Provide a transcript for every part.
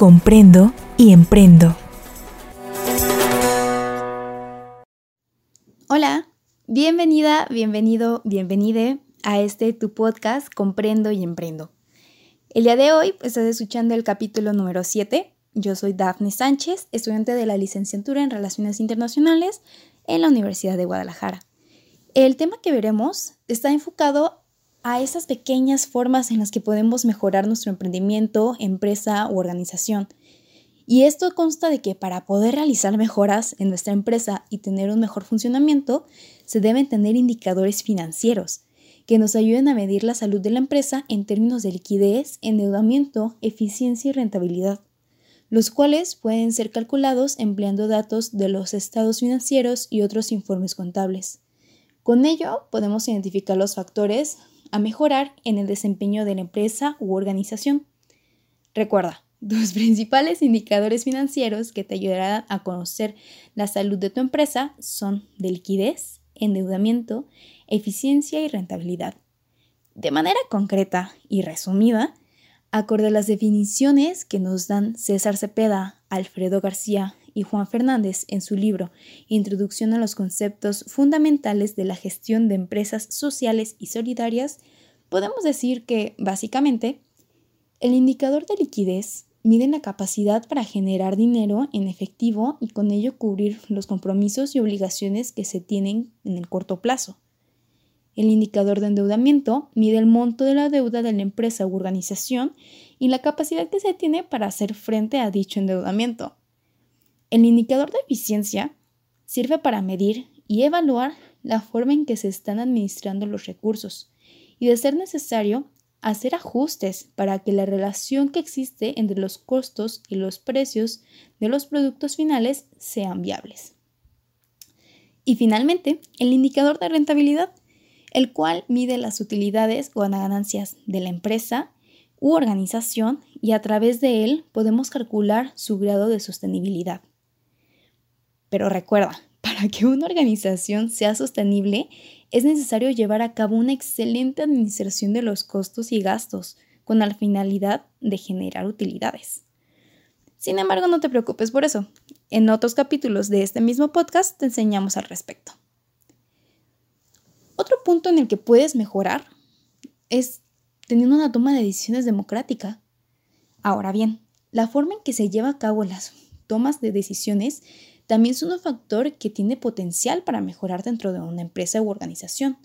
comprendo y emprendo. Hola, bienvenida, bienvenido, bienvenide a este tu podcast Comprendo y emprendo. El día de hoy estás escuchando el capítulo número 7. Yo soy Dafne Sánchez, estudiante de la licenciatura en Relaciones Internacionales en la Universidad de Guadalajara. El tema que veremos está enfocado a esas pequeñas formas en las que podemos mejorar nuestro emprendimiento, empresa u organización. Y esto consta de que para poder realizar mejoras en nuestra empresa y tener un mejor funcionamiento, se deben tener indicadores financieros que nos ayuden a medir la salud de la empresa en términos de liquidez, endeudamiento, eficiencia y rentabilidad, los cuales pueden ser calculados empleando datos de los estados financieros y otros informes contables. Con ello podemos identificar los factores a mejorar en el desempeño de la empresa u organización. Recuerda, tus principales indicadores financieros que te ayudarán a conocer la salud de tu empresa son de liquidez, endeudamiento, eficiencia y rentabilidad. De manera concreta y resumida, acorde a las definiciones que nos dan César Cepeda, Alfredo García y Juan Fernández en su libro Introducción a los conceptos fundamentales de la gestión de empresas sociales y solidarias, podemos decir que, básicamente, el indicador de liquidez mide la capacidad para generar dinero en efectivo y con ello cubrir los compromisos y obligaciones que se tienen en el corto plazo. El indicador de endeudamiento mide el monto de la deuda de la empresa u organización y la capacidad que se tiene para hacer frente a dicho endeudamiento. El indicador de eficiencia sirve para medir y evaluar la forma en que se están administrando los recursos y, de ser necesario, hacer ajustes para que la relación que existe entre los costos y los precios de los productos finales sean viables. Y finalmente, el indicador de rentabilidad, el cual mide las utilidades o ganancias de la empresa u organización y a través de él podemos calcular su grado de sostenibilidad. Pero recuerda, para que una organización sea sostenible, es necesario llevar a cabo una excelente administración de los costos y gastos, con la finalidad de generar utilidades. Sin embargo, no te preocupes por eso. En otros capítulos de este mismo podcast te enseñamos al respecto. Otro punto en el que puedes mejorar es teniendo una toma de decisiones democrática. Ahora bien, la forma en que se lleva a cabo las tomas de decisiones también es un factor que tiene potencial para mejorar dentro de una empresa u organización.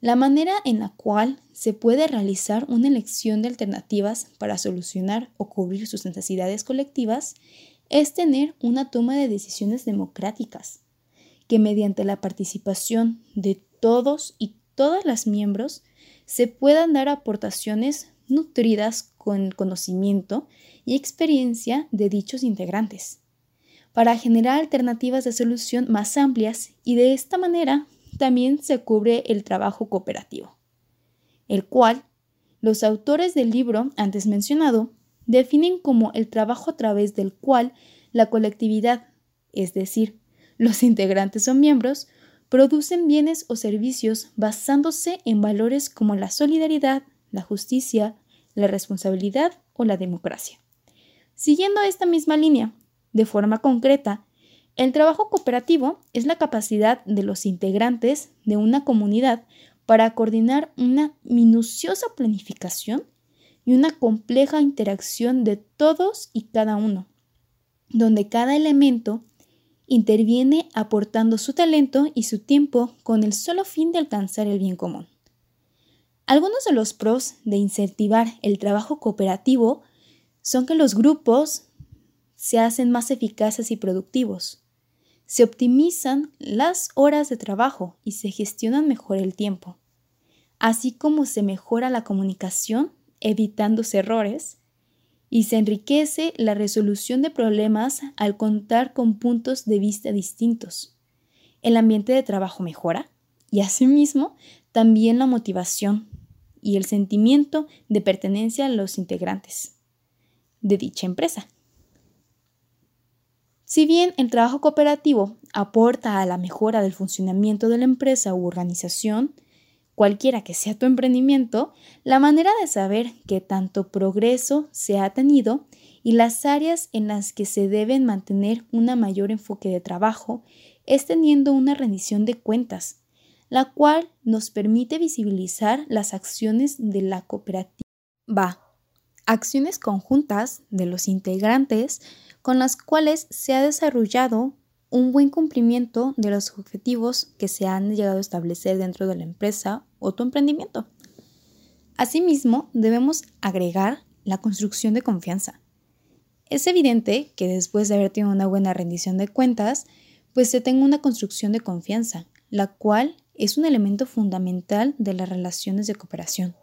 La manera en la cual se puede realizar una elección de alternativas para solucionar o cubrir sus necesidades colectivas es tener una toma de decisiones democráticas, que mediante la participación de todos y todas las miembros se puedan dar aportaciones nutridas con conocimiento y experiencia de dichos integrantes para generar alternativas de solución más amplias y de esta manera también se cubre el trabajo cooperativo, el cual los autores del libro antes mencionado definen como el trabajo a través del cual la colectividad, es decir, los integrantes o miembros, producen bienes o servicios basándose en valores como la solidaridad, la justicia, la responsabilidad o la democracia. Siguiendo esta misma línea, de forma concreta, el trabajo cooperativo es la capacidad de los integrantes de una comunidad para coordinar una minuciosa planificación y una compleja interacción de todos y cada uno, donde cada elemento interviene aportando su talento y su tiempo con el solo fin de alcanzar el bien común. Algunos de los pros de incentivar el trabajo cooperativo son que los grupos se hacen más eficaces y productivos. Se optimizan las horas de trabajo y se gestionan mejor el tiempo, así como se mejora la comunicación evitándose errores y se enriquece la resolución de problemas al contar con puntos de vista distintos. el ambiente de trabajo mejora y asimismo también la motivación y el sentimiento de pertenencia a los integrantes de dicha empresa. Si bien el trabajo cooperativo aporta a la mejora del funcionamiento de la empresa u organización, cualquiera que sea tu emprendimiento, la manera de saber qué tanto progreso se ha tenido y las áreas en las que se deben mantener un mayor enfoque de trabajo es teniendo una rendición de cuentas, la cual nos permite visibilizar las acciones de la cooperativa. Va, acciones conjuntas de los integrantes con las cuales se ha desarrollado un buen cumplimiento de los objetivos que se han llegado a establecer dentro de la empresa o tu emprendimiento. Asimismo, debemos agregar la construcción de confianza. Es evidente que después de haber tenido una buena rendición de cuentas, pues se tenga una construcción de confianza, la cual es un elemento fundamental de las relaciones de cooperación.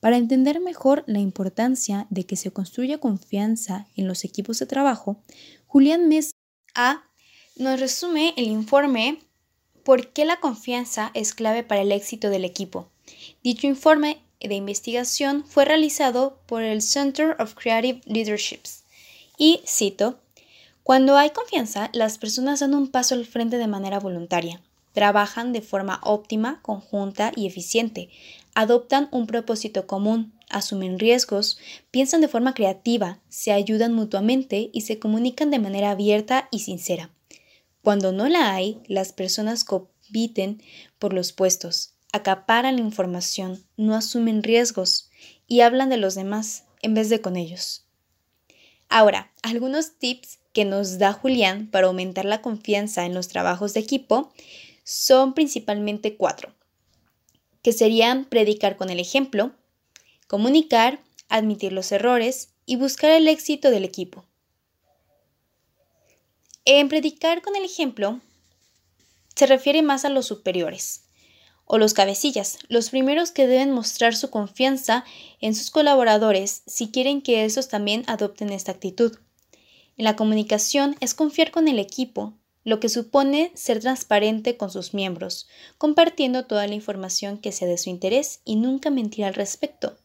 Para entender mejor la importancia de que se construya confianza en los equipos de trabajo, Julián Mesa A nos resume el informe ¿Por qué la confianza es clave para el éxito del equipo? Dicho informe de investigación fue realizado por el Center of Creative Leaderships y cito, Cuando hay confianza, las personas dan un paso al frente de manera voluntaria, trabajan de forma óptima, conjunta y eficiente, adoptan un propósito común, asumen riesgos, piensan de forma creativa, se ayudan mutuamente y se comunican de manera abierta y sincera. Cuando no la hay, las personas compiten por los puestos, acaparan la información, no asumen riesgos y hablan de los demás en vez de con ellos. Ahora, algunos tips que nos da Julián para aumentar la confianza en los trabajos de equipo son principalmente cuatro que serían predicar con el ejemplo, comunicar, admitir los errores y buscar el éxito del equipo. En predicar con el ejemplo se refiere más a los superiores o los cabecillas, los primeros que deben mostrar su confianza en sus colaboradores si quieren que esos también adopten esta actitud. En la comunicación es confiar con el equipo, lo que supone ser transparente con sus miembros, compartiendo toda la información que sea de su interés y nunca mentir al respecto.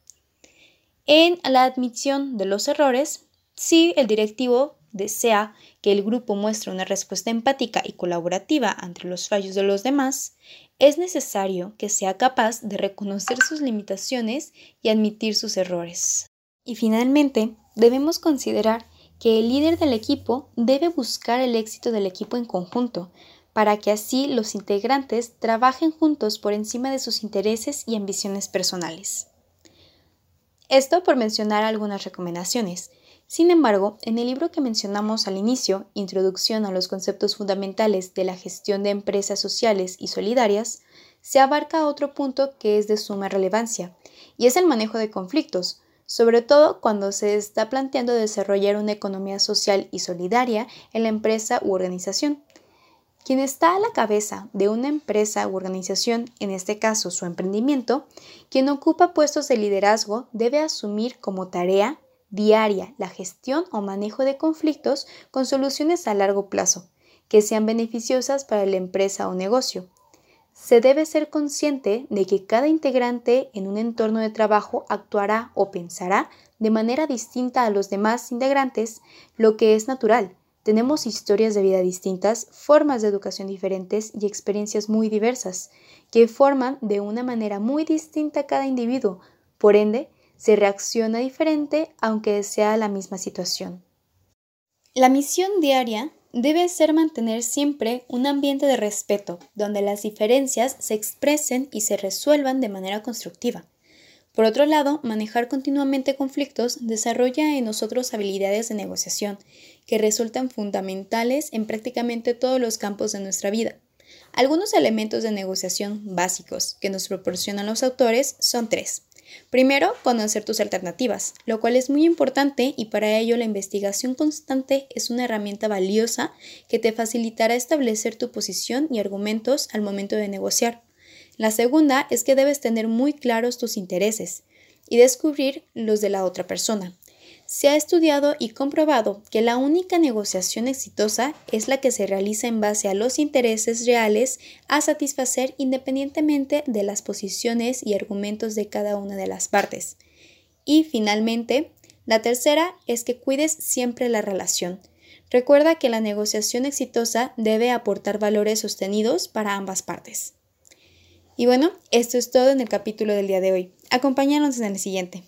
En la admisión de los errores, si el directivo desea que el grupo muestre una respuesta empática y colaborativa ante los fallos de los demás, es necesario que sea capaz de reconocer sus limitaciones y admitir sus errores. Y finalmente, debemos considerar que el líder del equipo debe buscar el éxito del equipo en conjunto, para que así los integrantes trabajen juntos por encima de sus intereses y ambiciones personales. Esto por mencionar algunas recomendaciones. Sin embargo, en el libro que mencionamos al inicio, Introducción a los conceptos fundamentales de la gestión de empresas sociales y solidarias, se abarca otro punto que es de suma relevancia, y es el manejo de conflictos, sobre todo cuando se está planteando desarrollar una economía social y solidaria en la empresa u organización. Quien está a la cabeza de una empresa u organización, en este caso su emprendimiento, quien ocupa puestos de liderazgo debe asumir como tarea diaria la gestión o manejo de conflictos con soluciones a largo plazo, que sean beneficiosas para la empresa o negocio, se debe ser consciente de que cada integrante en un entorno de trabajo actuará o pensará de manera distinta a los demás integrantes, lo que es natural. Tenemos historias de vida distintas, formas de educación diferentes y experiencias muy diversas, que forman de una manera muy distinta a cada individuo. Por ende, se reacciona diferente aunque sea la misma situación. La misión diaria debe ser mantener siempre un ambiente de respeto, donde las diferencias se expresen y se resuelvan de manera constructiva. Por otro lado, manejar continuamente conflictos desarrolla en nosotros habilidades de negociación que resultan fundamentales en prácticamente todos los campos de nuestra vida. Algunos elementos de negociación básicos que nos proporcionan los autores son tres. Primero, conocer tus alternativas, lo cual es muy importante y para ello la investigación constante es una herramienta valiosa que te facilitará establecer tu posición y argumentos al momento de negociar. La segunda es que debes tener muy claros tus intereses y descubrir los de la otra persona. Se ha estudiado y comprobado que la única negociación exitosa es la que se realiza en base a los intereses reales a satisfacer independientemente de las posiciones y argumentos de cada una de las partes. Y finalmente, la tercera es que cuides siempre la relación. Recuerda que la negociación exitosa debe aportar valores sostenidos para ambas partes. Y bueno, esto es todo en el capítulo del día de hoy. Acompáñanos en el siguiente.